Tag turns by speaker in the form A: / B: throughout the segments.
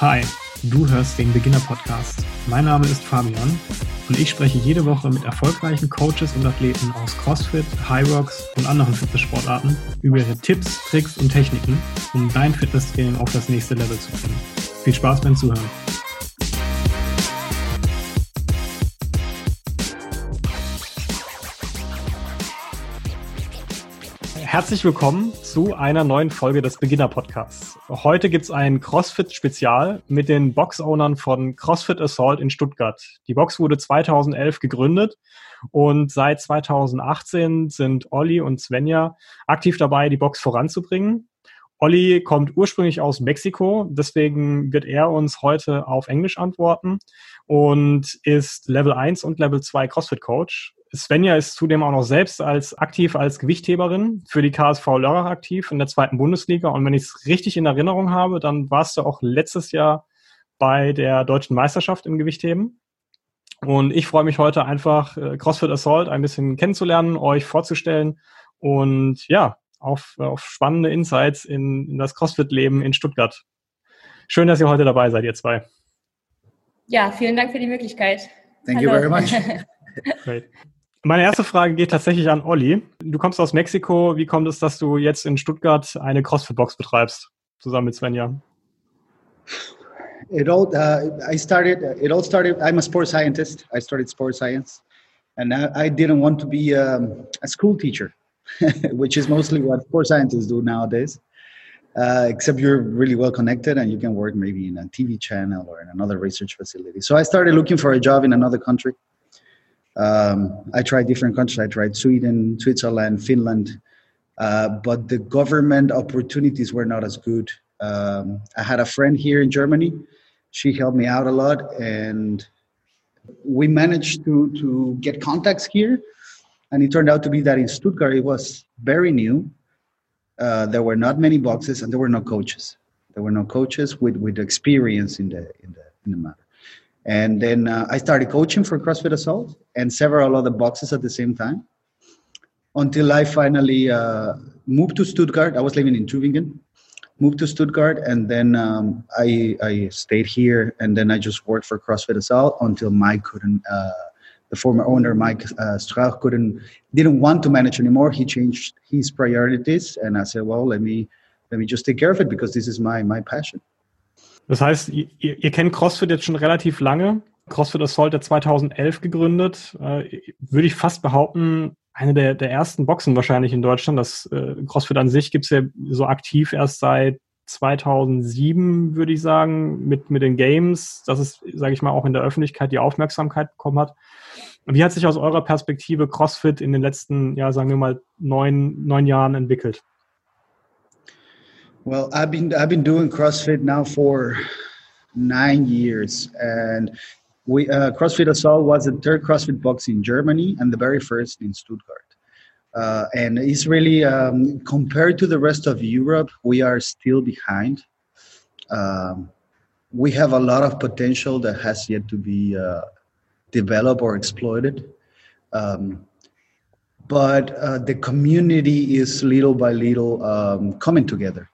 A: Hi, du hörst den Beginner Podcast. Mein Name ist Fabian und ich spreche jede Woche mit erfolgreichen Coaches und Athleten aus CrossFit, High Rocks und anderen Fitnesssportarten über ihre Tipps, Tricks und Techniken, um dein Fitnesstraining auf das nächste Level zu bringen. Viel Spaß beim Zuhören. Herzlich willkommen zu einer neuen Folge des Beginner Podcasts. Heute gibt es ein CrossFit-Spezial mit den Box-Ownern von CrossFit Assault in Stuttgart. Die Box wurde 2011 gegründet und seit 2018 sind Olli und Svenja aktiv dabei, die Box voranzubringen. Olli kommt ursprünglich aus Mexiko, deswegen wird er uns heute auf Englisch antworten und ist Level 1 und Level 2 CrossFit Coach. Svenja ist zudem auch noch selbst als aktiv als Gewichtheberin für die KSV Lörrach aktiv in der zweiten Bundesliga. Und wenn ich es richtig in Erinnerung habe, dann warst du auch letztes Jahr bei der deutschen Meisterschaft im Gewichtheben. Und ich freue mich heute einfach, äh, CrossFit Assault ein bisschen kennenzulernen, euch vorzustellen und ja, auf, auf spannende Insights in, in das CrossFit-Leben in Stuttgart. Schön, dass ihr heute dabei seid, ihr zwei.
B: Ja, vielen Dank für die Möglichkeit.
C: Thank Hallo. you very much.
A: Great. Meine erste Frage geht tatsächlich an Olli. Du kommst aus Mexiko. Wie kommt es, dass du jetzt in Stuttgart eine CrossFit-Box betreibst, zusammen mit Svenja?
C: It all, uh, I started, it all started, I'm a sports scientist. I started sports science. And I, I didn't want to be um, a school teacher, which is mostly what sports scientists do nowadays. Uh, except you're really well connected and you can work maybe in a TV channel or in another research facility. So I started looking for a job in another country. Um, I tried different countries. I tried Sweden, Switzerland, Finland, uh, but the government opportunities were not as good. Um, I had a friend here in Germany. She helped me out a lot, and we managed to to get contacts here. And it turned out to be that in Stuttgart it was very new. Uh, there were not many boxes, and there were no coaches. There were no coaches with with experience in the in the in the matter. And then uh, I started coaching for CrossFit Assault and several other boxes at the same time until I finally uh, moved to Stuttgart. I was living in Tübingen, moved to Stuttgart, and then um, I, I stayed here. And then I just worked for CrossFit Assault until Mike couldn't. Uh, the former owner, Mike uh, Strauch, couldn't didn't want to manage anymore. He changed his priorities, and I said, "Well, let me let me just take care of it because this is my my passion."
A: Das heißt, ihr, ihr, kennt CrossFit jetzt schon relativ lange. CrossFit Assault ja 2011 gegründet. Äh, würde ich fast behaupten, eine der, der ersten Boxen wahrscheinlich in Deutschland. Das äh, CrossFit an sich gibt's ja so aktiv erst seit 2007, würde ich sagen, mit, mit den Games, dass es, sage ich mal, auch in der Öffentlichkeit die Aufmerksamkeit bekommen hat. Wie hat sich aus eurer Perspektive CrossFit in den letzten, ja, sagen wir mal, neun, neun Jahren entwickelt?
C: Well, I've been I've been doing CrossFit now for nine years, and we uh, CrossFit Assault was the third CrossFit box in Germany and the very first in Stuttgart. Uh, and it's really um, compared to the rest of Europe, we are still behind. Um, we have a lot of potential that has yet to be uh, developed or exploited. Um, but uh, the community is little by little um, coming together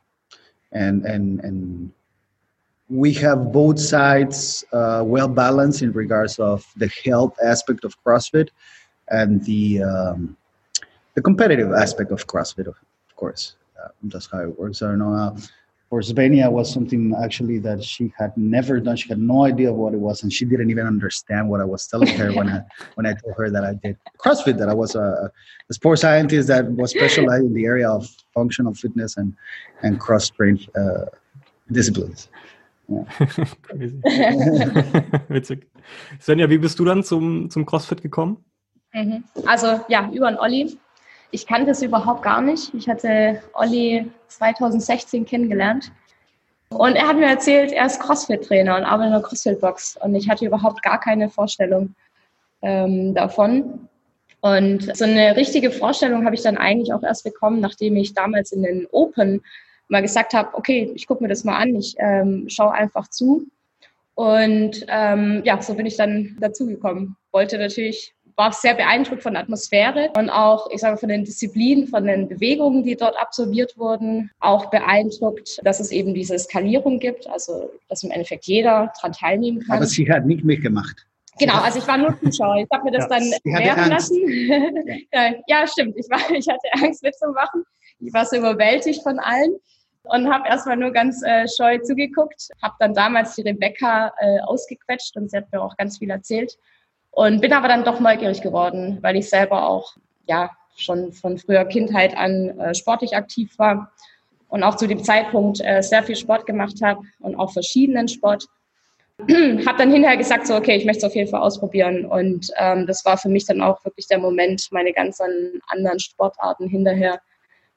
C: and and and we have both sides uh, well balanced in regards of the health aspect of CrossFit and the um, the competitive aspect of CrossFit, of, course. Uh, that's how it works. I don't know. For Svenja was something actually that she had never done. She had no idea what it was, and she didn't even understand what I was telling her when I when I told her that I did CrossFit, that I was a, a sports scientist that was specialized in the area of functional fitness and and cross trained uh, disciplines.
A: Ja. Witzig. Svenja, wie bist du dann zum, zum CrossFit gekommen?
B: Mhm. Also ja, über einen Olli. Ich kannte es überhaupt gar nicht. Ich hatte Olli 2016 kennengelernt. Und er hat mir erzählt, er ist CrossFit-Trainer und arbeitet in einer CrossFit-Box. Und ich hatte überhaupt gar keine Vorstellung ähm, davon. Und so eine richtige Vorstellung habe ich dann eigentlich auch erst bekommen, nachdem ich damals in den Open mal gesagt habe, okay, ich gucke mir das mal an, ich ähm, schaue einfach zu. Und ähm, ja, so bin ich dann dazugekommen. Wollte natürlich war sehr beeindruckt von der Atmosphäre und auch, ich sage, von den Disziplinen, von den Bewegungen, die dort absolviert wurden. Auch beeindruckt, dass es eben diese Skalierung gibt, also dass im Endeffekt jeder daran teilnehmen kann.
C: Aber sie hat nicht mitgemacht.
B: Genau, also ich war nur Zuschauer. Ich habe mir das ja, dann lernen lassen. Ja. ja, stimmt. Ich, war, ich hatte Angst mitzumachen. Ich war so überwältigt von allen und habe erstmal nur ganz äh, scheu zugeguckt. Habe dann damals die Rebecca äh, ausgequetscht und sie hat mir auch ganz viel erzählt. Und bin aber dann doch neugierig geworden, weil ich selber auch ja schon von früher Kindheit an äh, sportlich aktiv war und auch zu dem Zeitpunkt äh, sehr viel Sport gemacht habe und auch verschiedenen Sport. habe dann hinterher gesagt, so okay, ich möchte es auf jeden Fall ausprobieren. Und ähm, das war für mich dann auch wirklich der Moment, meine ganzen anderen Sportarten hinterher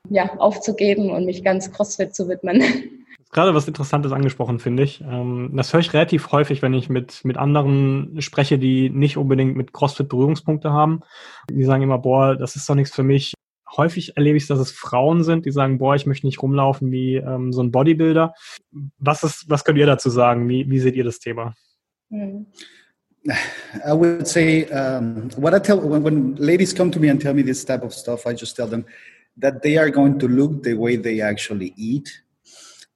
B: ja, aufzugeben und mich ganz CrossFit zu widmen.
A: Gerade was Interessantes angesprochen, finde ich. Ähm, das höre ich relativ häufig, wenn ich mit, mit anderen spreche, die nicht unbedingt mit CrossFit Berührungspunkte haben. Die sagen immer, boah, das ist doch nichts für mich. Häufig erlebe ich, dass es Frauen sind, die sagen, boah, ich möchte nicht rumlaufen wie ähm, so ein Bodybuilder. Was ist, was könnt ihr dazu sagen? Wie, wie seht ihr das Thema?
C: Hm. I would say um, what I tell when, when ladies come to me and tell me this type of stuff, I just tell them that they are going to look the way they actually eat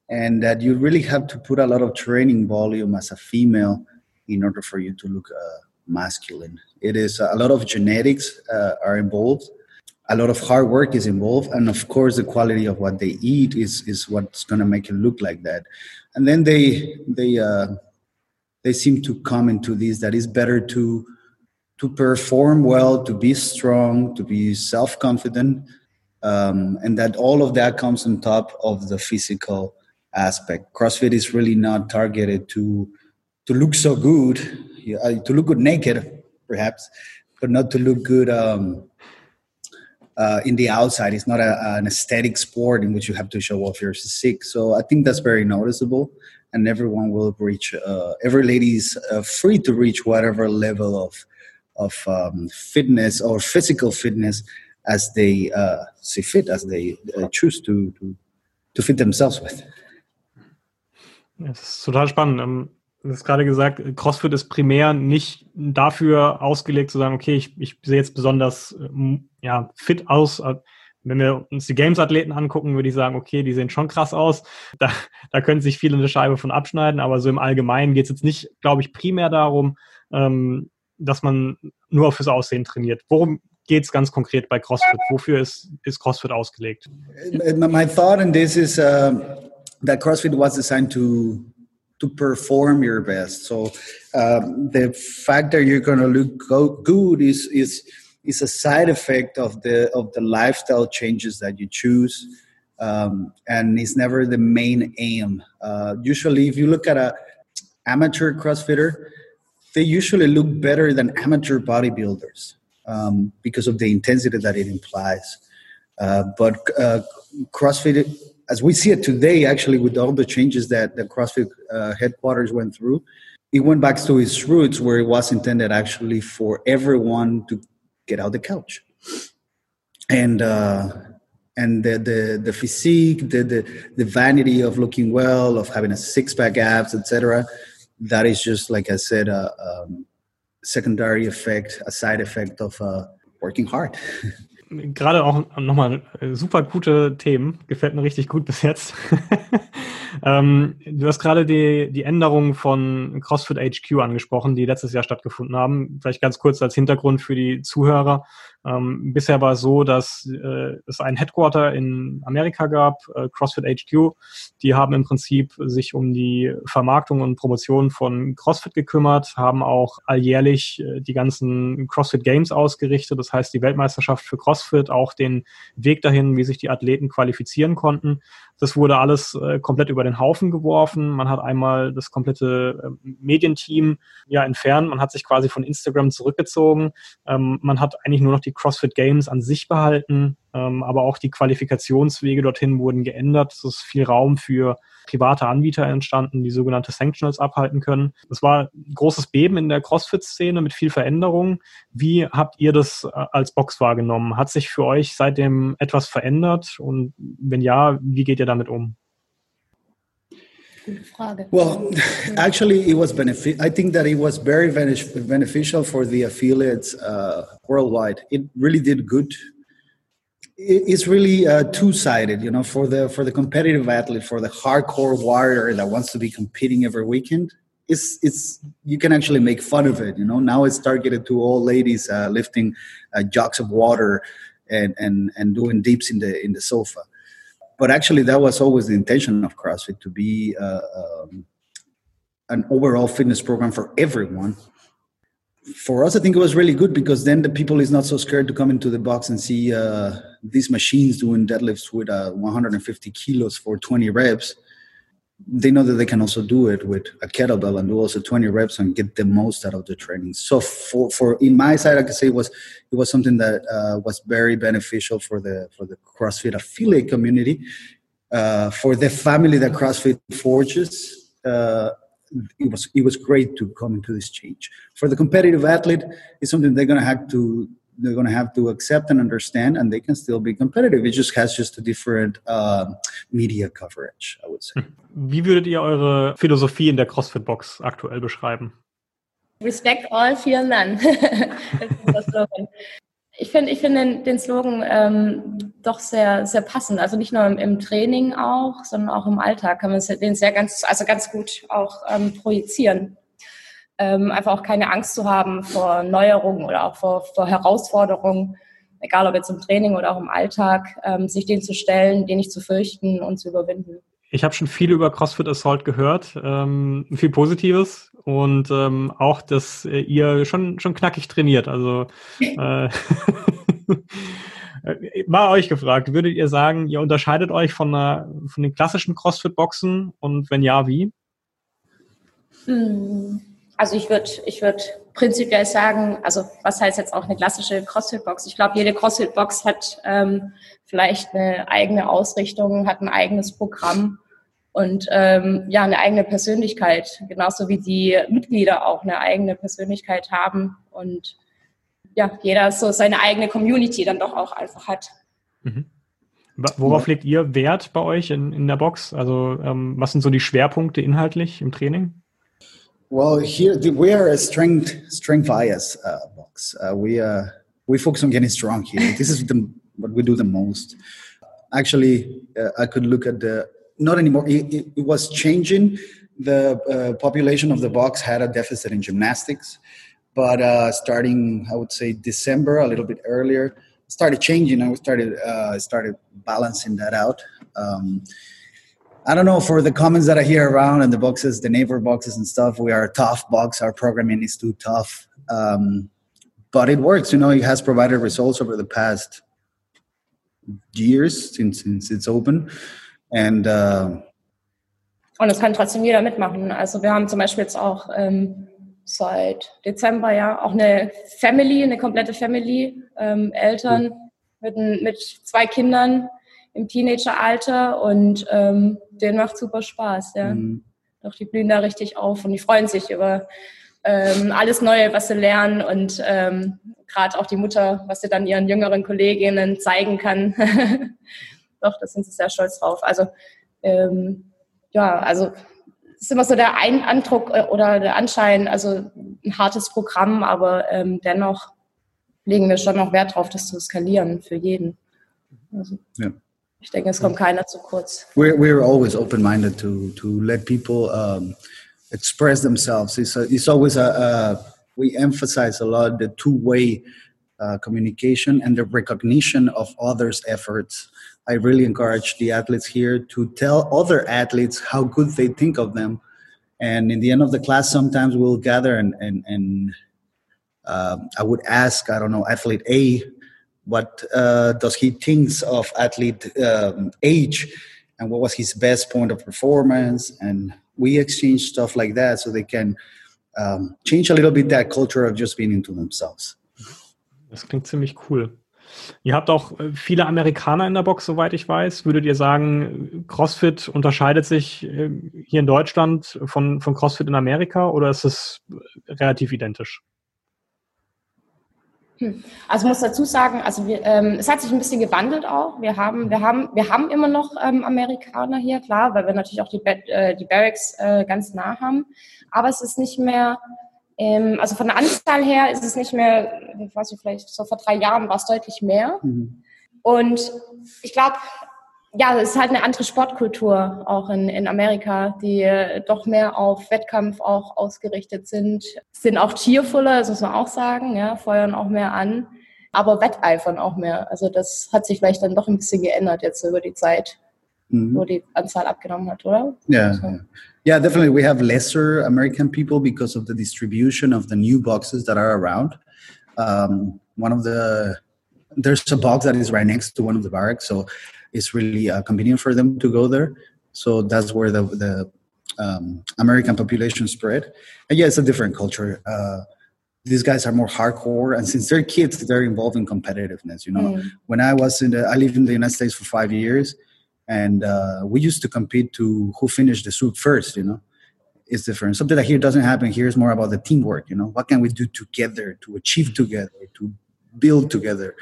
C: and that you really have to put a lot of training volume as a female in order for you to look uh, masculine. It is a lot of genetics uh, are involved, a lot of hard work is involved, and of course, the quality of what they eat is is what's going to make you look like that. And then they they uh, they seem to come into this that it's better to to perform well, to be strong, to be self confident, um, and that all of that comes on top of the physical aspect. CrossFit is really not targeted to to look so good, uh, to look good naked, perhaps, but not to look good um, uh, in the outside. It's not a, an aesthetic sport in which you have to show off your physique. So I think that's very noticeable, and everyone will reach. Uh, every lady is uh, free to reach whatever level of of um, fitness or physical fitness as they uh, see fit, as they uh, choose to, to to fit themselves with.
A: Das ist total spannend. Ähm, du hast gerade gesagt, CrossFit ist primär nicht dafür ausgelegt zu sagen, okay, ich, ich sehe jetzt besonders ähm, ja, fit aus. Äh, wenn wir uns die Games-Athleten angucken, würde ich sagen, okay, die sehen schon krass aus. Da, da können sich viele eine Scheibe von abschneiden, aber so im Allgemeinen geht es jetzt nicht, glaube ich, primär darum, ähm, dass man nur fürs Aussehen trainiert. Worum geht es ganz konkret bei CrossFit? Wofür ist, ist CrossFit ausgelegt?
C: My thought in this is uh that CrossFit was designed to to perform your best. So um, the fact that you're going to look go- good is is is a side effect of the of the lifestyle changes that you choose, um, and it's never the main aim. Uh, usually, if you look at a amateur CrossFitter, they usually look better than amateur bodybuilders um, because of the intensity that it implies. Uh, but uh, CrossFit as we see it today, actually, with all the changes that the CrossFit uh, headquarters went through, it went back to its roots where it was intended actually for everyone to get out the couch. And uh, and the, the the physique, the, the the vanity of looking well, of having a six pack abs, etc. That is just like I said, a um, secondary effect, a side effect of uh, working hard.
A: gerade auch nochmal äh, super gute Themen. Gefällt mir richtig gut bis jetzt. ähm, du hast gerade die, die Änderungen von CrossFit HQ angesprochen, die letztes Jahr stattgefunden haben. Vielleicht ganz kurz als Hintergrund für die Zuhörer. Ähm, bisher war es so, dass äh, es ein Headquarter in Amerika gab, äh, CrossFit HQ. Die haben im Prinzip sich um die Vermarktung und Promotion von CrossFit gekümmert, haben auch alljährlich äh, die ganzen CrossFit Games ausgerichtet. Das heißt, die Weltmeisterschaft für CrossFit, auch den Weg dahin, wie sich die Athleten qualifizieren konnten. Das wurde alles äh, komplett über den Haufen geworfen. Man hat einmal das komplette äh, Medienteam ja entfernt. Man hat sich quasi von Instagram zurückgezogen. Ähm, man hat eigentlich nur noch die CrossFit Games an sich behalten, aber auch die Qualifikationswege dorthin wurden geändert. Es ist viel Raum für private Anbieter entstanden, die sogenannte Sanctionals abhalten können. Das war ein großes Beben in der CrossFit-Szene mit viel Veränderung. Wie habt ihr das äh, als Box wahrgenommen? Hat sich für euch seitdem etwas verändert? Und wenn ja, wie geht ihr damit um?
C: Frage. Well, actually, it was benefit. I think that it was very beneficial for the affiliates uh, worldwide. It really did good. It's really uh, two-sided, you know, for the for the competitive athlete, for the hardcore warrior that wants to be competing every weekend. It's it's you can actually make fun of it, you know. Now it's targeted to all ladies uh, lifting uh, jugs of water and and and doing dips in the in the sofa but actually that was always the intention of CrossFit to be uh, um, an overall fitness program for everyone. For us, I think it was really good because then the people is not so scared to come into the box and see uh, these machines doing deadlifts with uh, 150 kilos for 20 reps they know that they can also do it with a kettlebell and do also 20 reps and get the most out of the training. So for, for in my side, I can say it was it was something that uh, was very beneficial for the for the CrossFit affiliate community, uh, for the family that CrossFit forges. It was it was great to come into this change. For the competitive athlete, it's something they're gonna have to they're going to have to accept and understand and they can still be competitive. It just has just a different uh, media coverage i would say.
A: Wie würdet ihr eure philosophie in der crossfit box aktuell beschreiben?
B: Respect all fear none ich finde ich finde den, den, Slogan ähm, doch sehr sehr passend also nicht nur im, im, Training auch sondern auch im Alltag kann man den sehr ganz also ganz gut auch ähm, projizieren ähm, einfach auch keine Angst zu haben vor Neuerungen oder auch vor, vor Herausforderungen, egal ob jetzt im Training oder auch im Alltag, ähm, sich denen zu stellen, den nicht zu fürchten und zu überwinden.
A: Ich habe schon viel über CrossFit Assault gehört, ähm, viel Positives und ähm, auch, dass ihr schon schon knackig trainiert. Also äh, mal euch gefragt, würdet ihr sagen, ihr unterscheidet euch von, einer, von den klassischen CrossFit-Boxen und wenn ja, wie?
B: Hm. Also ich würde ich würd prinzipiell sagen, also was heißt jetzt auch eine klassische CrossFit-Box? Ich glaube, jede CrossFit-Box hat ähm, vielleicht eine eigene Ausrichtung, hat ein eigenes Programm und ähm, ja eine eigene Persönlichkeit, genauso wie die Mitglieder auch eine eigene Persönlichkeit haben und ja, jeder so seine eigene Community dann doch auch einfach hat. Mhm.
A: Worauf legt ihr Wert bei euch in, in der Box? Also ähm, was sind so die Schwerpunkte inhaltlich im Training?
C: Well, here we are a strength strength bias uh, box. Uh, we uh, we focus on getting strong here. This is the, what we do the most. Actually, uh, I could look at the not anymore. It, it, it was changing. The uh, population of the box had a deficit in gymnastics, but uh, starting I would say December, a little bit earlier, started changing. I started started balancing that out. Um, I don't know for the comments that I hear around and the boxes, the neighbor boxes and stuff. We are a tough box. Our programming is too tough, um, but it works. You know, it has provided results over the past years since since it's open, and. Uh,
B: und es kann trotzdem jeder mitmachen. Also wir haben zum Beispiel jetzt auch ähm, seit Dezember ja auch eine Family, eine komplette Family, ähm, Eltern mit, mit zwei Kindern im Teenageralter und ähm, denen macht super Spaß, ja. Mhm. Doch die blühen da richtig auf und die freuen sich über ähm, alles Neue, was sie lernen und ähm, gerade auch die Mutter, was sie dann ihren jüngeren Kolleginnen zeigen kann. Doch, da sind sie sehr stolz drauf. Also ähm, ja, also es ist immer so der Ein Andruck äh, oder der Anschein, also ein hartes Programm, aber ähm, dennoch legen wir schon noch Wert drauf, das zu skalieren für jeden. Also. Ja. Ich denke, es kommt keiner zu kurz.
C: We're, we're always open-minded to, to let people um, express themselves. It's, a, it's always a, a, we emphasize a lot the two-way uh, communication and the recognition of others' efforts. I really encourage the athletes here to tell other athletes how good they think of them. And in the end of the class, sometimes we'll gather and, and, and uh, I would ask, I don't know, athlete A, what uh, does he thinks of athlete um, age and what was his best point of performance and we exchange stuff like that so they can um, change a little bit that culture of just being into themselves.
A: Das klingt ziemlich cool. Ihr habt auch äh, viele Amerikaner in der Box, soweit ich weiß. Würdet ihr sagen, CrossFit unterscheidet sich äh, hier in Deutschland von, von CrossFit in Amerika oder ist es relativ identisch?
B: Hm. Also muss dazu sagen, also wir, ähm, es hat sich ein bisschen gewandelt auch. Wir haben, wir haben, wir haben immer noch ähm, Amerikaner hier, klar, weil wir natürlich auch die, äh, die Barracks äh, ganz nah haben. Aber es ist nicht mehr, ähm, also von der Anzahl her ist es nicht mehr, ich weiß nicht, vielleicht so vor drei Jahren war es deutlich mehr. Mhm. Und ich glaube, ja, es ist halt eine andere Sportkultur auch in, in Amerika, die äh, doch mehr auf Wettkampf auch ausgerichtet sind. Sind auch cheerfuller, das muss man auch sagen, ja, feuern auch mehr an, aber wetteifern auch mehr. Also das hat sich vielleicht dann doch ein bisschen geändert jetzt über die Zeit, mhm. wo die Anzahl abgenommen hat, oder?
C: So. Yeah, definitely. We have lesser American people because of the distribution of the new boxes that are around. Um, one of the there's a box that is right next to one of the barracks, so it's really uh, convenient for them to go there. So that's where the the um, American population spread. And yeah, it's a different culture. Uh, these guys are more hardcore, and since they're kids, they're involved in competitiveness. You know, mm. when I was in the, I lived in the United States for five years, and uh, we used to compete to who finished the soup first. You know, it's different. Something that here doesn't happen. Here is more about the teamwork. You know, what can we do together to achieve together, to build together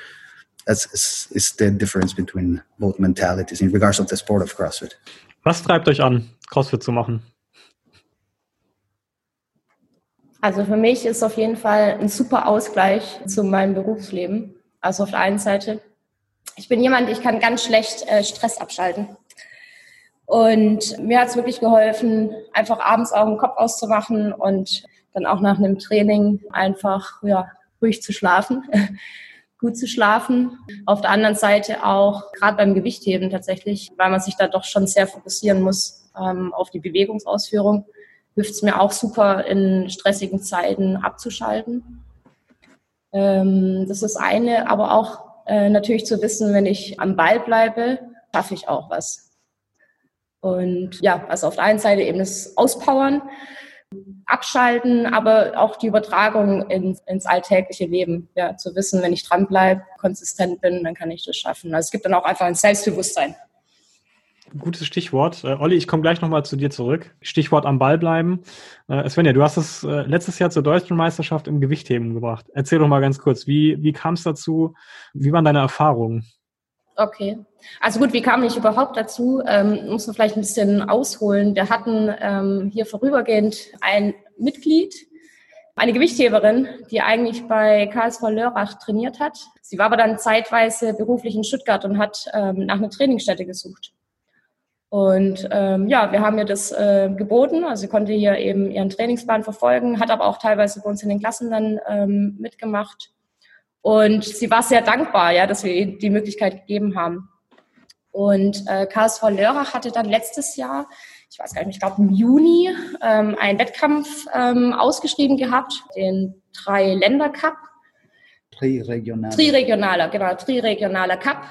C: that's is, is the difference between both mentalities in regards of the sport of CrossFit.
A: Was treibt euch an, CrossFit zu machen?
B: Also für mich ist auf jeden Fall ein super Ausgleich zu meinem Berufsleben. Also auf der einen Seite, ich bin jemand, ich kann ganz schlecht äh, Stress abschalten. Und mir hat es wirklich geholfen, einfach abends auch den Kopf auszumachen und dann auch nach einem Training einfach ja, ruhig zu schlafen gut zu schlafen. Auf der anderen Seite auch gerade beim Gewichtheben tatsächlich, weil man sich da doch schon sehr fokussieren muss ähm, auf die Bewegungsausführung, hilft es mir auch super in stressigen Zeiten abzuschalten. Ähm, das ist eine, aber auch äh, natürlich zu wissen, wenn ich am Ball bleibe, schaffe ich auch was. Und ja, also auf der einen Seite eben das Auspowern, abschalten, aber auch die Übertragung ins, ins alltägliche Leben. Ja, zu wissen, wenn ich dranbleibe, konsistent bin, dann kann ich das schaffen. Also es gibt dann auch einfach ein Selbstbewusstsein.
A: Gutes Stichwort. Äh, Olli, ich komme gleich nochmal zu dir zurück. Stichwort am Ball bleiben. Äh, Svenja, du hast es äh, letztes Jahr zur deutschen Meisterschaft im Gewichtheben gebracht. Erzähl doch mal ganz kurz, wie, wie kam es dazu? Wie waren deine Erfahrungen?
B: Okay. Also gut, wie kam ich überhaupt dazu? Ähm, muss man vielleicht ein bisschen ausholen. Wir hatten ähm, hier vorübergehend ein Mitglied, eine Gewichtheberin, die eigentlich bei KSV Lörrach trainiert hat. Sie war aber dann zeitweise beruflich in Stuttgart und hat ähm, nach einer Trainingsstätte gesucht. Und ähm, ja, wir haben ihr das äh, geboten. Also sie konnte hier eben ihren Trainingsplan verfolgen, hat aber auch teilweise bei uns in den Klassen dann ähm, mitgemacht. Und sie war sehr dankbar, ja, dass wir ihr die Möglichkeit gegeben haben. Und äh, KSV Lörrach hatte dann letztes Jahr, ich weiß gar nicht, ich glaube im Juni, ähm, einen Wettkampf ähm, ausgeschrieben gehabt, den Drei-Länder-Cup.
C: Triregionaler.
B: Triregionaler, genau, Triregionaler Cup,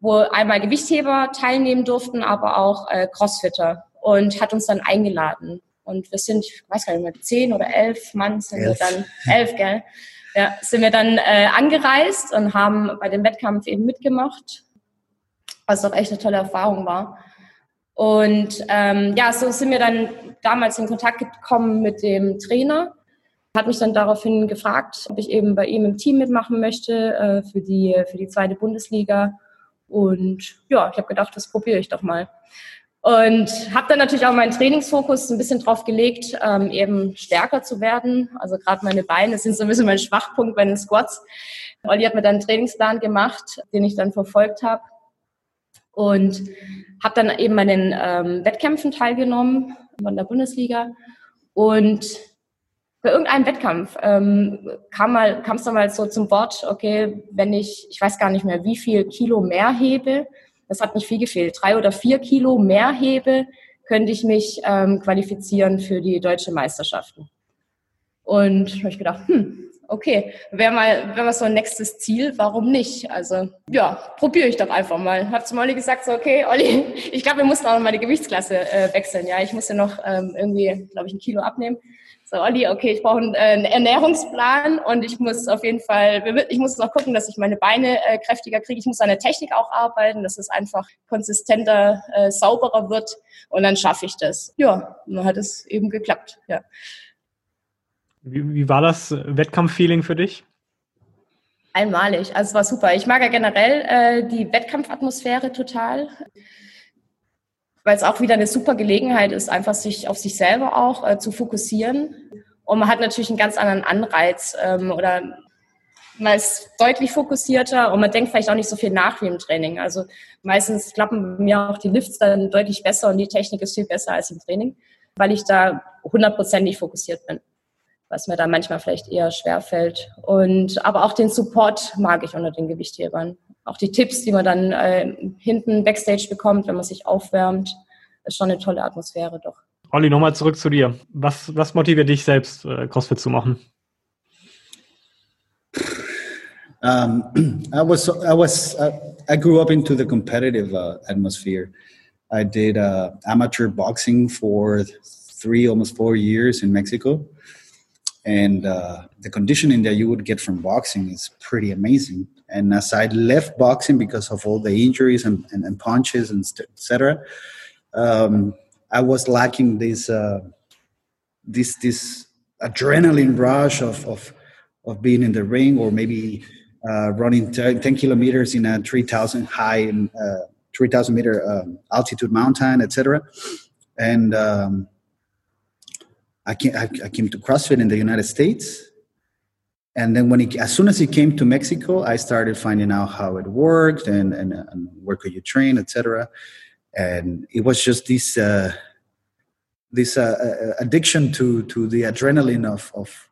B: wo einmal Gewichtheber teilnehmen durften, aber auch äh, Crossfitter und hat uns dann eingeladen. Und wir sind, ich weiß gar nicht mehr, zehn oder elf Mann sind elf. wir dann, elf, gell? ja, sind wir dann äh, angereist und haben bei dem Wettkampf eben mitgemacht, was auch echt eine tolle Erfahrung war. Und ähm, ja, so sind wir dann damals in Kontakt gekommen mit dem Trainer. Hat mich dann daraufhin gefragt, ob ich eben bei ihm im Team mitmachen möchte äh, für, die, für die zweite Bundesliga. Und ja, ich habe gedacht, das probiere ich doch mal. Und habe dann natürlich auch meinen Trainingsfokus ein bisschen drauf gelegt, ähm, eben stärker zu werden. Also gerade meine Beine sind so ein bisschen mein Schwachpunkt bei den Squats. Olli hat mir dann einen Trainingsplan gemacht, den ich dann verfolgt habe. Und habe dann eben bei den ähm, Wettkämpfen teilgenommen von der Bundesliga. Und bei irgendeinem Wettkampf ähm, kam mal kam es dann mal so zum Wort, okay, wenn ich, ich weiß gar nicht mehr, wie viel Kilo mehr hebe, das hat nicht viel gefehlt. Drei oder vier Kilo mehr hebe, könnte ich mich ähm, qualifizieren für die deutsche Meisterschaften. Und habe ich gedacht, hm, okay, wäre mal, wär mal so ein nächstes Ziel, warum nicht? Also ja, probiere ich doch einfach mal. Habe zum Olli gesagt, so okay, Olli, ich glaube, wir mussten auch noch mal die Gewichtsklasse äh, wechseln. Ja, ich musste noch ähm, irgendwie, glaube ich, ein Kilo abnehmen so, Olli, okay, ich brauche einen, äh, einen, Ernährungsplan und ich muss auf jeden Fall, ich muss noch gucken, dass ich meine Beine äh, kräftiger kriege. Ich muss an der Technik auch arbeiten, dass es einfach konsistenter, äh, sauberer wird und dann schaffe ich das. Ja, und dann hat es eben geklappt, ja.
A: Wie, wie war das Wettkampffeeling für dich?
B: einmalig. Also es war super. Ich mag ja generell äh, die Wettkampfatmosphäre total, weil es auch wieder eine super Gelegenheit ist, einfach sich auf sich selber auch äh, zu fokussieren. Und man hat natürlich einen ganz anderen Anreiz ähm, oder man ist deutlich fokussierter und man denkt vielleicht auch nicht so viel nach wie im Training. Also meistens klappen mir auch die Lifts dann deutlich besser und die Technik ist viel besser als im Training, weil ich da hundertprozentig fokussiert bin, was mir da manchmal vielleicht eher schwer fällt. Und aber auch den Support mag ich unter den Gewichthebern. Auch die Tipps, die man dann äh, hinten Backstage bekommt, wenn man sich aufwärmt, ist schon eine tolle Atmosphäre doch.
A: Olli, nochmal zurück zu dir. Was, was motiviert dich selbst, äh, CrossFit zu machen?
C: Um, I was I was uh, I grew up into the competitive uh, atmosphere. I did uh, amateur boxing for three, almost four years in Mexico, and uh, the conditioning that you would get from boxing is pretty amazing. And as I left boxing because of all the injuries and, and, and punches and etc., um, I was lacking this uh, this this adrenaline rush of, of of being in the ring or maybe uh, running 10, 10, kilometers in a 3,000 high, uh, 3,000 meter um, altitude mountain, etc. And um, I, came, I, came to CrossFit in the United States. And then when he, as soon as he came to Mexico, I started finding out how it worked and, and, and where could you train, etc. And it was just this uh, this uh, uh, addiction to to the adrenaline of of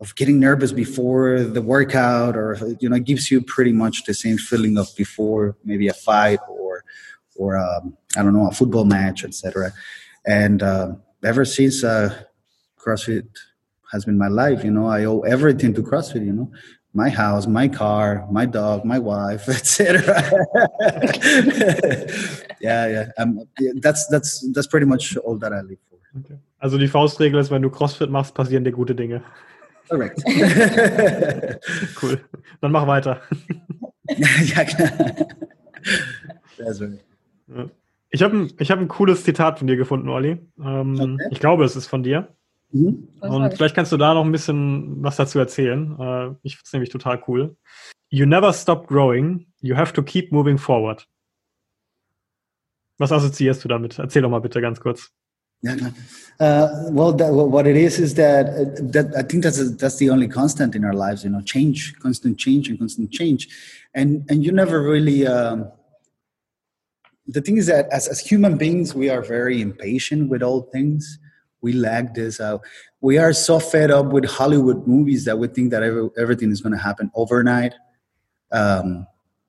C: of getting nervous before the workout or you know it gives you pretty much the same feeling of before maybe a fight or or um, i don't know a football match etc and uh, ever since uh, crossfit has been my life you know i owe everything to crossfit you know my house my car my dog my wife etc yeah yeah, um, yeah that's that's that's pretty much all that i live for
A: okay. also die faustregel ist wenn du crossfit machst passieren dir gute dinge
C: Korrekt.
A: cool. Dann mach weiter. ja, klar. Ich habe ein, hab ein cooles Zitat von dir gefunden, Olli. Ähm, okay. Ich glaube, es ist von dir. Mhm. Und vielleicht kannst du da noch ein bisschen was dazu erzählen. Äh, ich finde es nämlich total cool. You never stop growing. You have to keep moving forward. Was assoziierst du damit? Erzähl doch mal bitte ganz kurz.
C: Yeah, uh, well, that, what it is is that uh, that I think that's a, that's the only constant in our lives. You know, change, constant change, and constant change, and and you never really. Um, the thing is that as as human beings, we are very impatient with all things. We lag this out. We are so fed up with Hollywood movies that we think that every, everything is going to happen overnight. Um,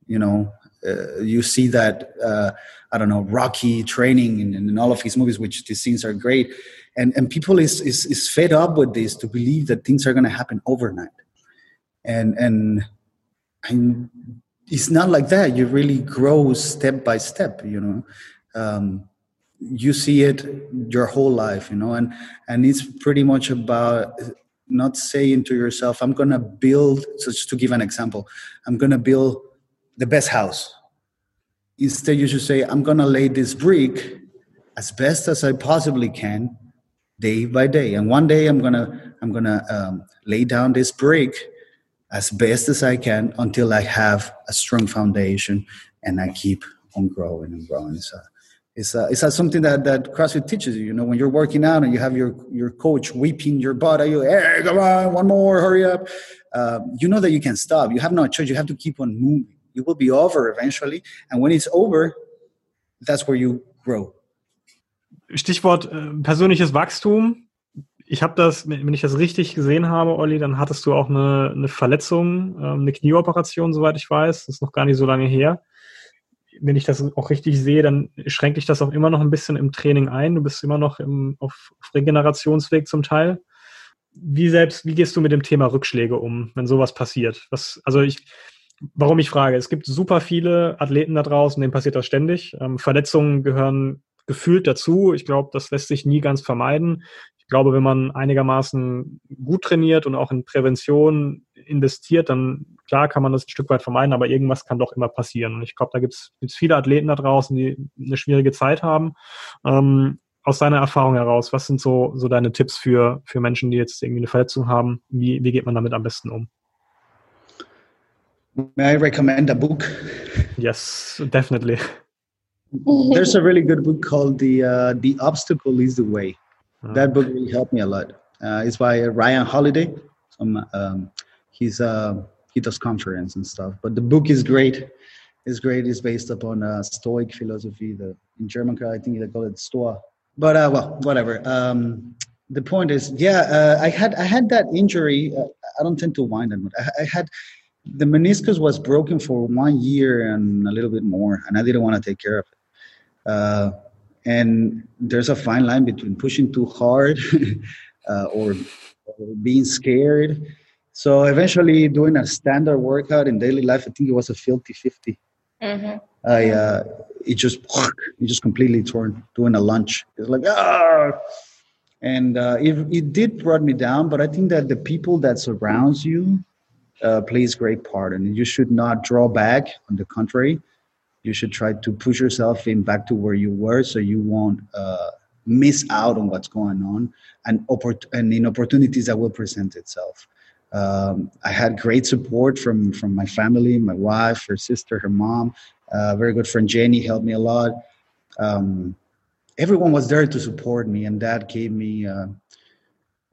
C: you know, uh, you see that uh, I don't know Rocky training in, in, all of his movies, which the scenes are great, and and people is is, is fed up with this to believe that things are going to happen overnight, and and and it's not like that. You really grow step by step, you know. Um, you see it your whole life, you know, and and it's pretty much about not saying to yourself, "I'm to build." So just to give an example, I'm to build the best house. Instead, you should say, I'm to lay this brick as best as I possibly can, day by day. And one day, I'm to I'm to um, lay down this brick as best as I can until I have a strong foundation and I keep on growing and growing. So it's, uh, it's uh, something that, that CrossFit teaches you. You know, when you're working out and you have your, your coach weeping your butt at you, hey, come on, one more, hurry up. Uh, you know that you can stop. You have no choice. You have to keep on moving. it will be over eventually. And when it's over, that's where you grow.
A: Stichwort äh, persönliches Wachstum. Ich habe das, wenn ich das richtig gesehen habe, Olli, dann hattest du auch eine, eine Verletzung, äh, eine Knieoperation, soweit ich weiß. Das ist noch gar nicht so lange her. Wenn ich das auch richtig sehe, dann schränke ich das auch immer noch ein bisschen im Training ein. Du bist immer noch im, auf, auf Regenerationsweg zum Teil. Wie selbst, wie gehst du mit dem Thema Rückschläge um, wenn sowas passiert? Was, also ich, warum ich frage. Es gibt super viele Athleten da draußen, denen passiert das ständig. Ähm, Verletzungen gehören gefühlt dazu. Ich glaube, das lässt sich nie ganz vermeiden. Ich glaube, wenn man einigermaßen gut trainiert und auch in Prävention investiert, dann klar kann man das ein Stück weit vermeiden, aber irgendwas kann doch immer passieren. Und ich glaube, da gibt es viele Athleten da draußen, die eine schwierige Zeit haben. Ähm, aus deiner Erfahrung heraus, was sind so, so deine Tipps für, für Menschen, die jetzt irgendwie eine Verletzung haben? Wie, wie geht man damit am besten um?
C: May I recommend a book?
A: Yes, definitely.
C: There's a really good book called the uh, The Obstacle Is the Way. Uh, that book really helped me a lot. Uh, it's by Ryan Holiday. Some, um, he's uh, does conference and stuff, but the book is great. It's great. It's based upon uh, Stoic philosophy. The in German, I think they call it Stoa. But uh, well, whatever. Um, the point is, yeah, uh, I had I had that injury. Uh, I don't tend to whine that much. I, I, had the meniscus was broken for one year and a little bit more, and I didn't want to take care of it. Uh, and there's a fine line between pushing too hard uh, or, or, being scared. So eventually, doing a standard workout in daily life, I think it was a filthy 50. Mm-hmm. I uh, it just it just completely torn doing a lunch. It's like ah and uh, it, it did brought me down but i think that the people that surrounds you uh, plays great part and you should not draw back on the contrary you should try to push yourself in back to where you were so you won't uh, miss out on what's going on and, oppor- and in opportunities that will present itself um, i had great support from from my family my wife her sister her mom uh, very good friend jenny helped me a lot. Um, everyone was there to support me and that gave me uh,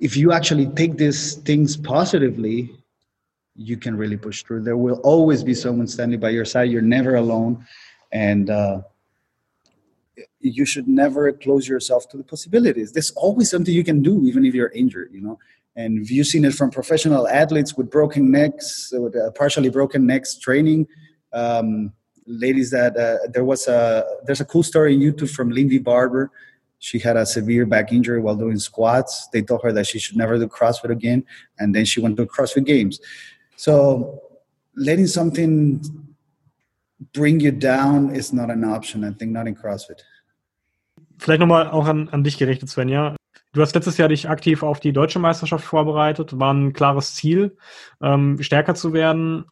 C: if you actually take these things positively you can really push through. There will always be someone standing by your side. You're never alone. And uh, you should never close yourself to the possibilities. There's always something you can do even if you're injured you know and you've seen it from professional athletes with broken necks with partially broken necks training um, ladies that uh, there was a there's a cool story on YouTube from Lindy Barber. She had a severe back injury while doing squats. They told her that she should never do CrossFit again, and then she went to CrossFit Games. So letting something bring you down is not an option. I think not in CrossFit.
A: Vielleicht nochmal auch an, an dich gerichtet, Svenja. Du hast letztes Jahr dich aktiv auf die deutsche Meisterschaft vorbereitet, war ein klares Ziel, ähm, stärker zu werden.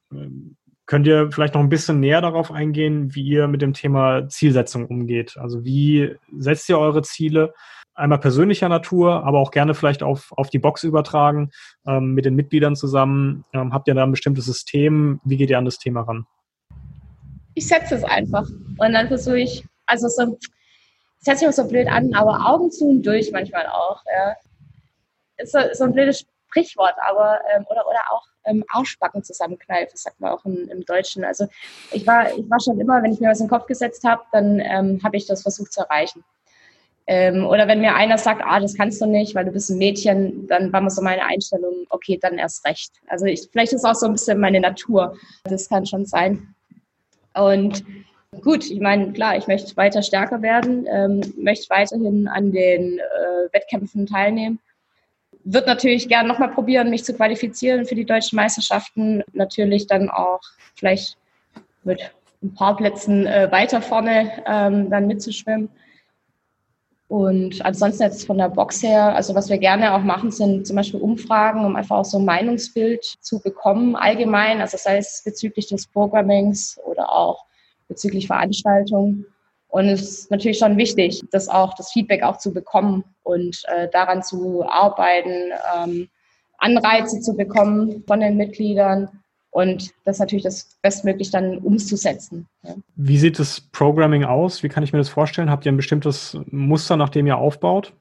A: Könnt ihr vielleicht noch ein bisschen näher darauf eingehen, wie ihr mit dem Thema Zielsetzung umgeht? Also wie setzt ihr eure Ziele? Einmal persönlicher Natur, aber auch gerne vielleicht auf, auf die Box übertragen, ähm, mit den Mitgliedern zusammen. Ähm, habt ihr da ein bestimmtes System? Wie geht ihr an das Thema ran?
B: Ich setze es einfach und dann versuche ich, also so, das hört sich auch so blöd an, aber Augen zu und durch manchmal auch. Ja. Ist so, so ein blödes Sprichwort, aber ähm, oder, oder auch ähm, Arschbacken zusammenkneifen, sagt man auch im, im, Deutschen. Also ich war, ich war schon immer, wenn ich mir was in den Kopf gesetzt habe, dann ähm, habe ich das versucht zu erreichen. Ähm, oder wenn mir einer sagt, ah, das kannst du nicht, weil du bist ein Mädchen, dann war mir so meine Einstellung, okay, dann erst recht. Also ich, vielleicht ist auch so ein bisschen meine Natur. Das kann schon sein. Und gut, ich meine, klar, ich möchte weiter stärker werden, ähm, möchte weiterhin an den äh, Wettkämpfen teilnehmen würde natürlich gerne nochmal probieren, mich zu qualifizieren für die deutschen Meisterschaften. Natürlich dann auch vielleicht mit ein paar Plätzen äh, weiter vorne ähm, dann mitzuschwimmen. Und ansonsten jetzt von der Box her, also was wir gerne auch machen, sind zum Beispiel Umfragen, um einfach auch so ein Meinungsbild zu bekommen, allgemein, also sei es bezüglich des Programmings oder auch bezüglich Veranstaltungen. Und es ist natürlich schon wichtig, das auch, das Feedback auch zu bekommen und äh, daran zu arbeiten, ähm, Anreize zu bekommen von den Mitgliedern und das natürlich das bestmöglich dann umzusetzen. Ja.
A: Wie sieht das Programming aus? Wie kann ich mir das vorstellen? Habt ihr ein bestimmtes Muster, nach dem ihr aufbaut?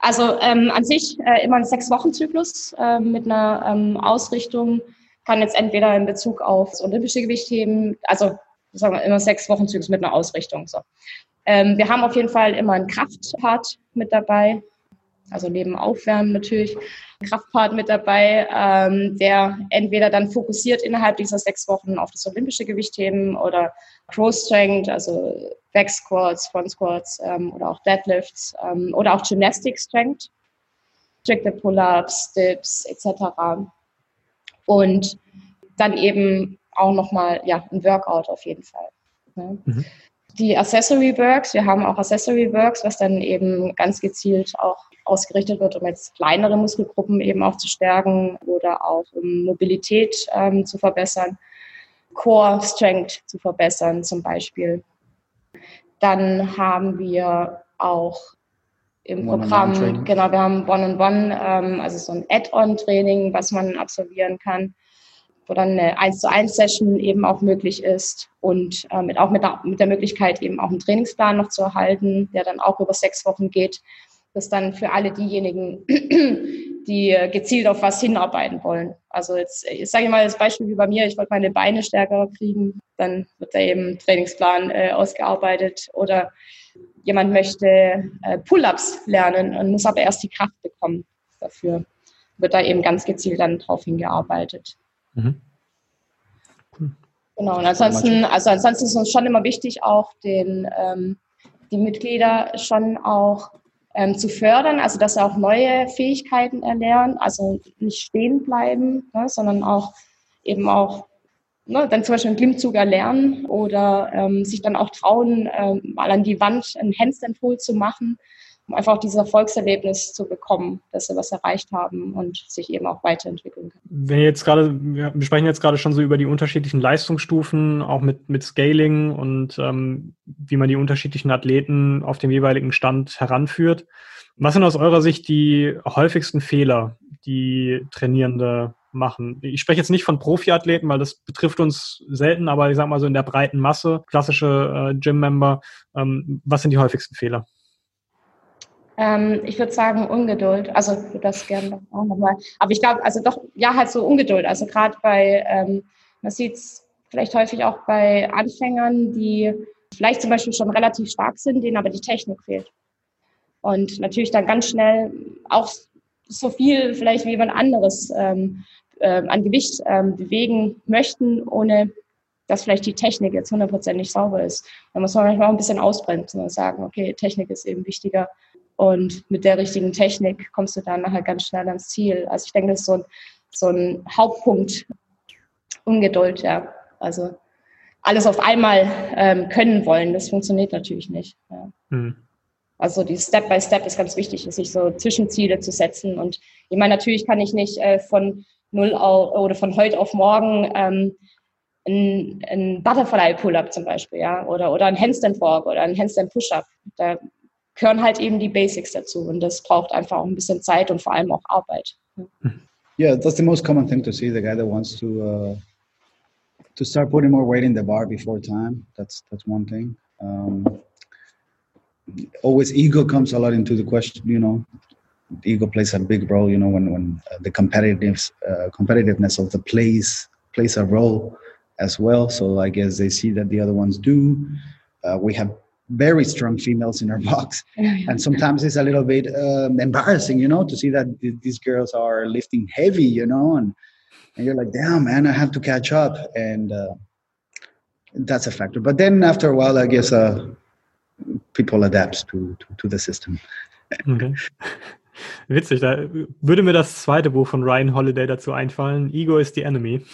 B: Also ähm, an sich äh, immer ein Sechs-Wochen-Zyklus äh, mit einer ähm, Ausrichtung, kann jetzt entweder in Bezug auf das olympische Gewichtheben, also sagen wir immer sechs Wochen Zyklus mit einer Ausrichtung. So. Ähm, wir haben auf jeden Fall immer einen Kraftpart mit dabei, also neben Aufwärmen natürlich, Kraftpart mit dabei, ähm, der entweder dann fokussiert innerhalb dieser sechs Wochen auf das olympische Gewichtheben oder Cross Strength, also Back Squats, Front Squats ähm, oder auch Deadlifts ähm, oder auch Gymnastic Strength, strikte Pull-ups, Dips etc. Und dann eben auch nochmal ja, ein Workout auf jeden Fall. Ne? Mhm. Die Accessory Works, wir haben auch Accessory Works, was dann eben ganz gezielt auch ausgerichtet wird, um jetzt kleinere Muskelgruppen eben auch zu stärken oder auch um Mobilität ähm, zu verbessern, Core Strength zu verbessern zum Beispiel. Dann haben wir auch im One Programm, genau, wir haben One-on-One, -on -One, ähm, also so ein Add-on-Training, was man absolvieren kann wo dann eine 1 zu 1 Session eben auch möglich ist und äh, mit, auch mit der, mit der Möglichkeit eben auch einen Trainingsplan noch zu erhalten, der dann auch über sechs Wochen geht. Das dann für alle diejenigen, die gezielt auf was hinarbeiten wollen. Also jetzt, ich sage mal das Beispiel wie bei mir, ich wollte meine Beine stärker kriegen, dann wird da eben ein Trainingsplan äh, ausgearbeitet oder jemand möchte äh, Pull-ups lernen und muss aber erst die Kraft bekommen dafür wird da eben ganz gezielt dann drauf hingearbeitet. Mhm. Cool. Genau, und ansonsten, also ansonsten ist uns schon immer wichtig, auch den, ähm, die Mitglieder schon auch ähm, zu fördern, also dass sie auch neue Fähigkeiten erlernen, also nicht stehen bleiben, ne, sondern auch eben auch ne, dann zum Beispiel einen Klimmzug erlernen oder ähm, sich dann auch trauen, ähm, mal an die Wand einen Handstand Pull zu machen um einfach dieses Erfolgserlebnis zu bekommen, dass sie was erreicht haben und sich eben auch weiterentwickeln können.
A: Wenn jetzt gerade, wir sprechen jetzt gerade schon so über die unterschiedlichen Leistungsstufen, auch mit, mit Scaling und ähm, wie man die unterschiedlichen Athleten auf dem jeweiligen Stand heranführt. Was sind aus eurer Sicht die häufigsten Fehler, die Trainierende machen? Ich spreche jetzt nicht von Profiathleten, weil das betrifft uns selten, aber ich sage mal so in der breiten Masse, klassische äh, Gym-Member, ähm, was sind die häufigsten Fehler?
B: Ähm, ich würde sagen Ungeduld. Also ich würde das gerne auch nochmal. Aber ich glaube, also doch, ja, halt so Ungeduld. Also gerade bei, ähm, man sieht es vielleicht häufig auch bei Anfängern, die vielleicht zum Beispiel schon relativ stark sind, denen aber die Technik fehlt. Und natürlich dann ganz schnell auch so viel vielleicht wie jemand anderes ähm, äh, an Gewicht ähm, bewegen möchten, ohne dass vielleicht die Technik jetzt hundertprozentig sauber ist. Da muss man manchmal auch ein bisschen ausbremsen und sagen, okay, Technik ist eben wichtiger und mit der richtigen Technik kommst du dann nachher ganz schnell ans Ziel. Also ich denke, das ist so ein, so ein Hauptpunkt Ungeduld, ja. Also alles auf einmal ähm, können wollen, das funktioniert natürlich nicht. Ja. Mhm. Also die Step by Step ist ganz wichtig, sich so Zwischenziele zu setzen. Und ich meine, natürlich kann ich nicht äh, von null auf, oder von heute auf morgen ähm, ein, ein Butterfly Pull-up zum Beispiel, ja, oder oder ein Handstand Walk oder ein Handstand Push-up. Da gehören halt eben die Basics dazu. Und das braucht einfach auch ein bisschen Zeit und vor allem auch Arbeit.
C: Yeah, that's the most common thing to see. The guy that wants to uh, to start putting more weight in the bar before time. That's that's one thing. Um, always ego comes a lot into the question. You know, ego plays a big role. You know, when when uh, the competitiveness uh, competitiveness of the plays plays a role as well. So I guess they see that the other ones do. Uh, we have very strong females in our box and sometimes it's a little bit um, embarrassing you know to see that th- these girls are lifting heavy you know and, and you're like damn man i have to catch up and uh, that's a factor but then after a while i guess uh, people adapt to, to, to the system
A: okay. Witzig, da würde mir das zweite Buch von Ryan Holiday dazu einfallen. Ego is the enemy.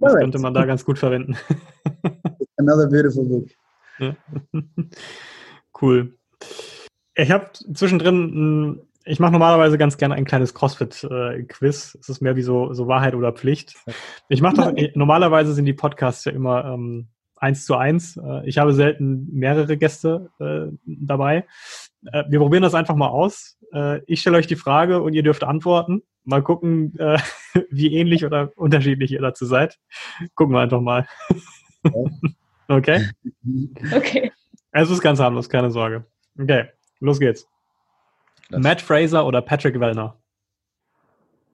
A: Das könnte man da ganz gut verwenden.
C: Another beautiful book.
A: cool. Ich habe zwischendrin, ich mache normalerweise ganz gerne ein kleines CrossFit-Quiz. es ist mehr wie so, so Wahrheit oder Pflicht. Ich mache das, normalerweise sind die Podcasts ja immer ähm, eins zu eins. Äh, ich habe selten mehrere Gäste äh, dabei. Äh, wir probieren das einfach mal aus. Äh, ich stelle euch die Frage und ihr dürft antworten. Mal gucken, äh, wie ähnlich oder unterschiedlich ihr dazu seid. Gucken wir einfach mal. Okay?
B: Okay.
A: Es ist ganz harmlos, keine Sorge. Okay, los geht's. Das Matt Fraser oder Patrick Wellner?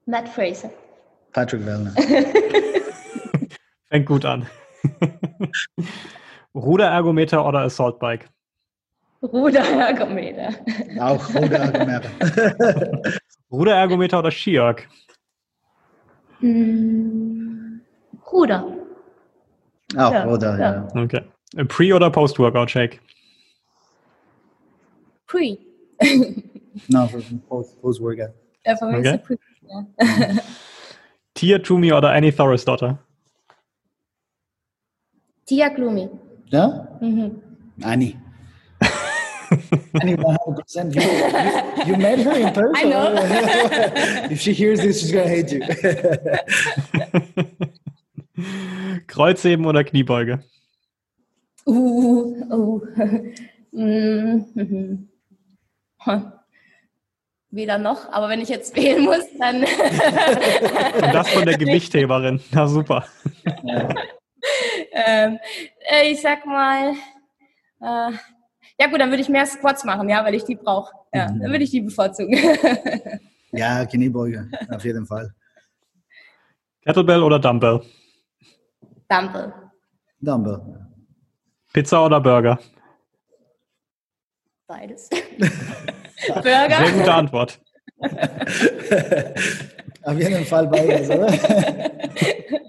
B: Matt Fraser.
C: Patrick Wellner.
A: Fängt gut an. Ruderergometer oder Assault Bike?
B: Ruderergometer.
C: Auch Ruderergometer.
A: Ruderergometer oder Skiorg?
B: Mm, Ruder.
C: Auch, ja, oder, yeah.
A: ja. Okay. A pre- oder Post-Workout-Shake?
B: Pre.
C: no, Post-Workout.
B: Ja, für mich okay. ist Pre.
A: Ja. Tia Toomey oder Annie Thoris Daughter?
B: Tia Gloomy.
C: Ja? Mhm. Annie. Annie 100%. You, you, you met her in person.
B: I
C: know. if she hears this, she's going to hate you.
A: Kreuzheben oder Kniebeuge?
B: Uh, uh. weder noch, aber wenn ich jetzt wählen muss, dann.
A: Und das von der Gewichtheberin. Na super.
B: ähm, äh, ich sag mal, äh, ja gut, dann würde ich mehr Squats machen, ja, weil ich die brauche. Ja, dann würde ich die bevorzugen.
C: ja, Kniebeuge, auf jeden Fall.
A: Kettlebell oder Dumbbell?
B: Dumbbell.
C: Dumbbell.
A: Pizza oder Burger?
B: Beides.
A: Burger? Sehr gute Antwort.
C: Auf jeden Fall beides, oder?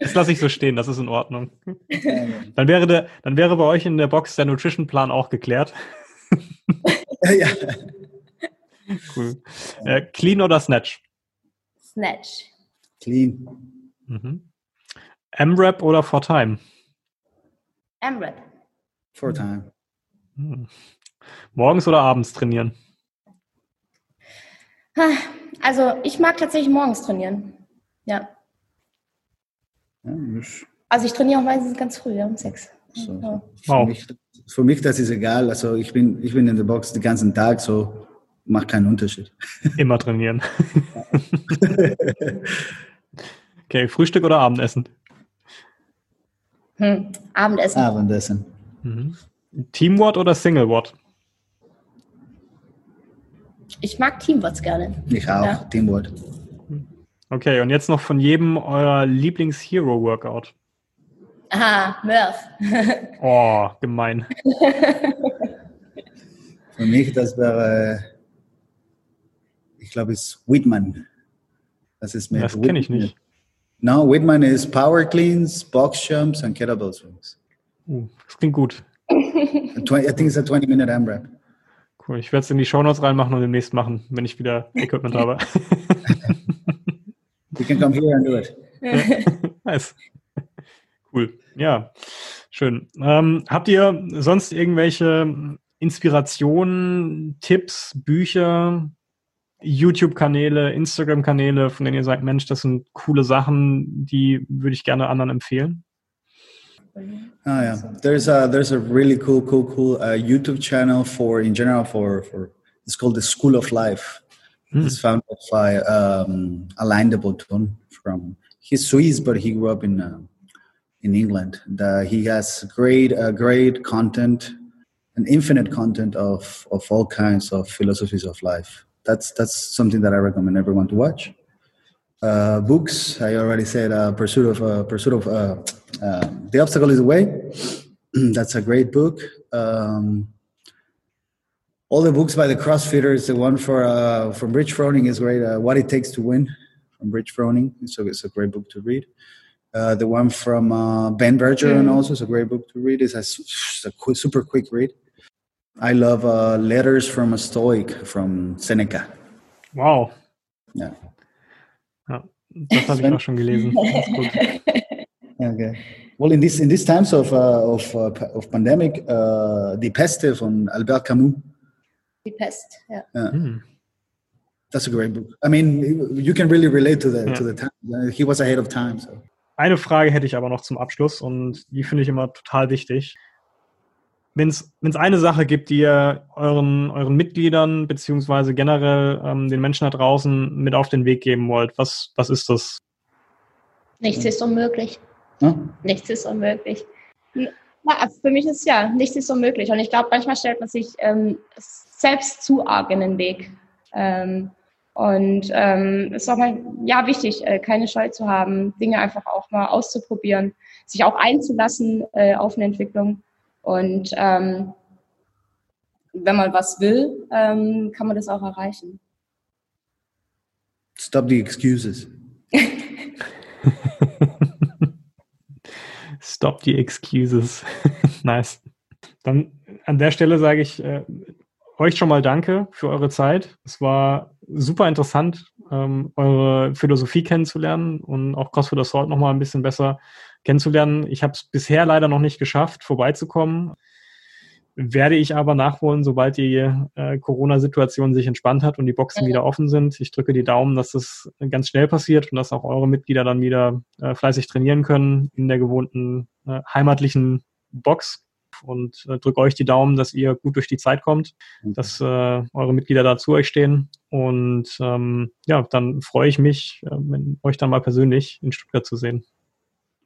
A: Das lasse ich so stehen, das ist in Ordnung. Dann wäre, der, dann wäre bei euch in der Box der Nutrition-Plan auch geklärt. Ja. Cool. Äh, clean oder Snatch?
B: Snatch.
C: Clean.
A: Mhm. M-Rap oder For Time?
B: M-Rap.
C: For Time.
A: Hm. Morgens oder abends trainieren?
B: Also ich mag tatsächlich morgens trainieren. Ja. also ich trainiere auch meistens ganz früh, ja, um sechs. So. Ja.
C: Für, mich, für, mich, das ist egal. Also ich bin, ich bin in der Box den ganzen Tag, so macht keinen Unterschied.
A: Immer trainieren. okay, Frühstück oder Abendessen?
B: Hm, Abendessen.
C: Abendessen.
A: Mhm. Teamwort oder Singlewort?
B: Ich mag Teamworts gerne.
C: Ich auch, ja. Teamwort.
A: Okay, und jetzt noch von jedem euer Lieblings-Hero-Workout.
B: Aha, Murph.
A: oh, gemein.
C: Für mich, das wäre, ich glaube, es ist Whitman.
A: Das ist mehr. Das kenne ich nicht.
C: No, Whitman ist Power Cleans, Box Jumps und Kettlebell Swings.
A: Uh, das klingt gut.
C: 20, I think it's a 20-minute AMRAP.
A: Cool, ich werde es in die Shownotes reinmachen und demnächst machen, wenn ich wieder Equipment habe.
C: You can come here and do it.
A: nice. Cool. Ja, schön. Ähm, habt ihr sonst irgendwelche Inspirationen, Tipps, Bücher, YouTube-Kanäle, Instagram-Kanäle, von denen ihr sagt, Mensch, das sind coole Sachen, die würde ich gerne anderen empfehlen?
C: Oh yeah, there's a there's a really cool, cool, cool uh, YouTube channel for in general for for it's called the School of Life. Mm. It's founded by um, Alain de Botton from he's Swiss, but he grew up in uh, in England. And, he has great uh, great content, and infinite content of of all kinds of philosophies of life. That's that's something that I recommend everyone to watch. Uh, books, I already said, uh, Pursuit of uh, Pursuit of uh, uh, The Obstacle is the Way. That's a great book. Um, all the books by the CrossFitters. The one for uh, from Rich Froning is great. What It Takes to Win from Rich Froning. So it's a great book to read. the one from Ben Bergeron mm. also is a great book to read. It's a, it's a quick, super quick read. I love Letters from a Stoic from Seneca.
A: Wow.
C: Yeah.
A: Das habe ich auch schon gelesen.
C: okay. Well, in this in these times of uh, of uh, of pandemic, uh, Die Peste von Albert Camus.
B: Die Pest, ja. Yeah.
C: Mm. That's a great book. I mean, you can really relate to the ja. to the time. He was ahead of time. So.
A: Eine Frage hätte ich aber noch zum Abschluss und die finde ich immer total wichtig wenn es eine Sache gibt, die ihr euren, euren Mitgliedern beziehungsweise generell ähm, den Menschen da draußen mit auf den Weg geben wollt, was, was ist das?
B: Nichts ist unmöglich. Hm? Nichts ist unmöglich. Na, für mich ist ja, nichts ist unmöglich. Und ich glaube, manchmal stellt man sich ähm, selbst zu arg in den Weg. Ähm, und ähm, es ist auch mal ja, wichtig, äh, keine Scheu zu haben, Dinge einfach auch mal auszuprobieren, sich auch einzulassen äh, auf eine Entwicklung. Und ähm, wenn man was will, ähm, kann man das auch erreichen.
C: Stop the excuses.
A: Stop the excuses. nice. Dann an der Stelle sage ich äh, euch schon mal Danke für eure Zeit. Es war super interessant, ähm, eure Philosophie kennenzulernen und auch CrossFit Assault noch mal ein bisschen besser kennenzulernen. Ich habe es bisher leider noch nicht geschafft, vorbeizukommen. Werde ich aber nachholen, sobald die äh, Corona-Situation sich entspannt hat und die Boxen wieder offen sind. Ich drücke die Daumen, dass das ganz schnell passiert und dass auch eure Mitglieder dann wieder äh, fleißig trainieren können in der gewohnten äh, heimatlichen Box. und äh, drücke euch die Daumen, dass ihr gut durch die Zeit kommt, mhm. dass äh, eure Mitglieder da zu euch stehen. Und ähm, ja, dann freue ich mich, äh, euch dann mal persönlich in Stuttgart zu sehen.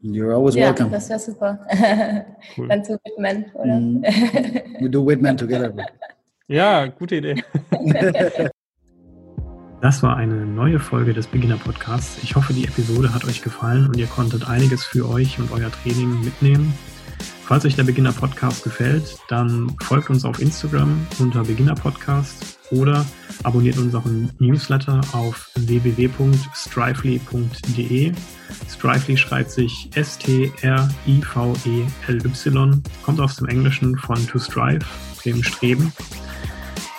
C: You're always ja, welcome.
B: Das wäre super. Cool. Dann zu Whitman, oder? Mm.
C: We do Whitman together.
A: ja, gute Idee. Das war eine neue Folge des Beginner Podcasts. Ich hoffe, die Episode hat euch gefallen und ihr konntet einiges für euch und euer Training mitnehmen. Falls euch der Beginner Podcast gefällt, dann folgt uns auf Instagram unter Beginner Podcast oder abonniert unseren Newsletter auf www.strively.de. Strively schreibt sich S-T-R-I-V-E-L-Y, kommt aus dem Englischen von to strive, dem Streben.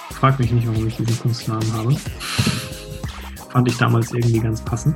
A: Fragt mich nicht, warum ich diesen Kunstnamen habe. Fand ich damals irgendwie ganz passend.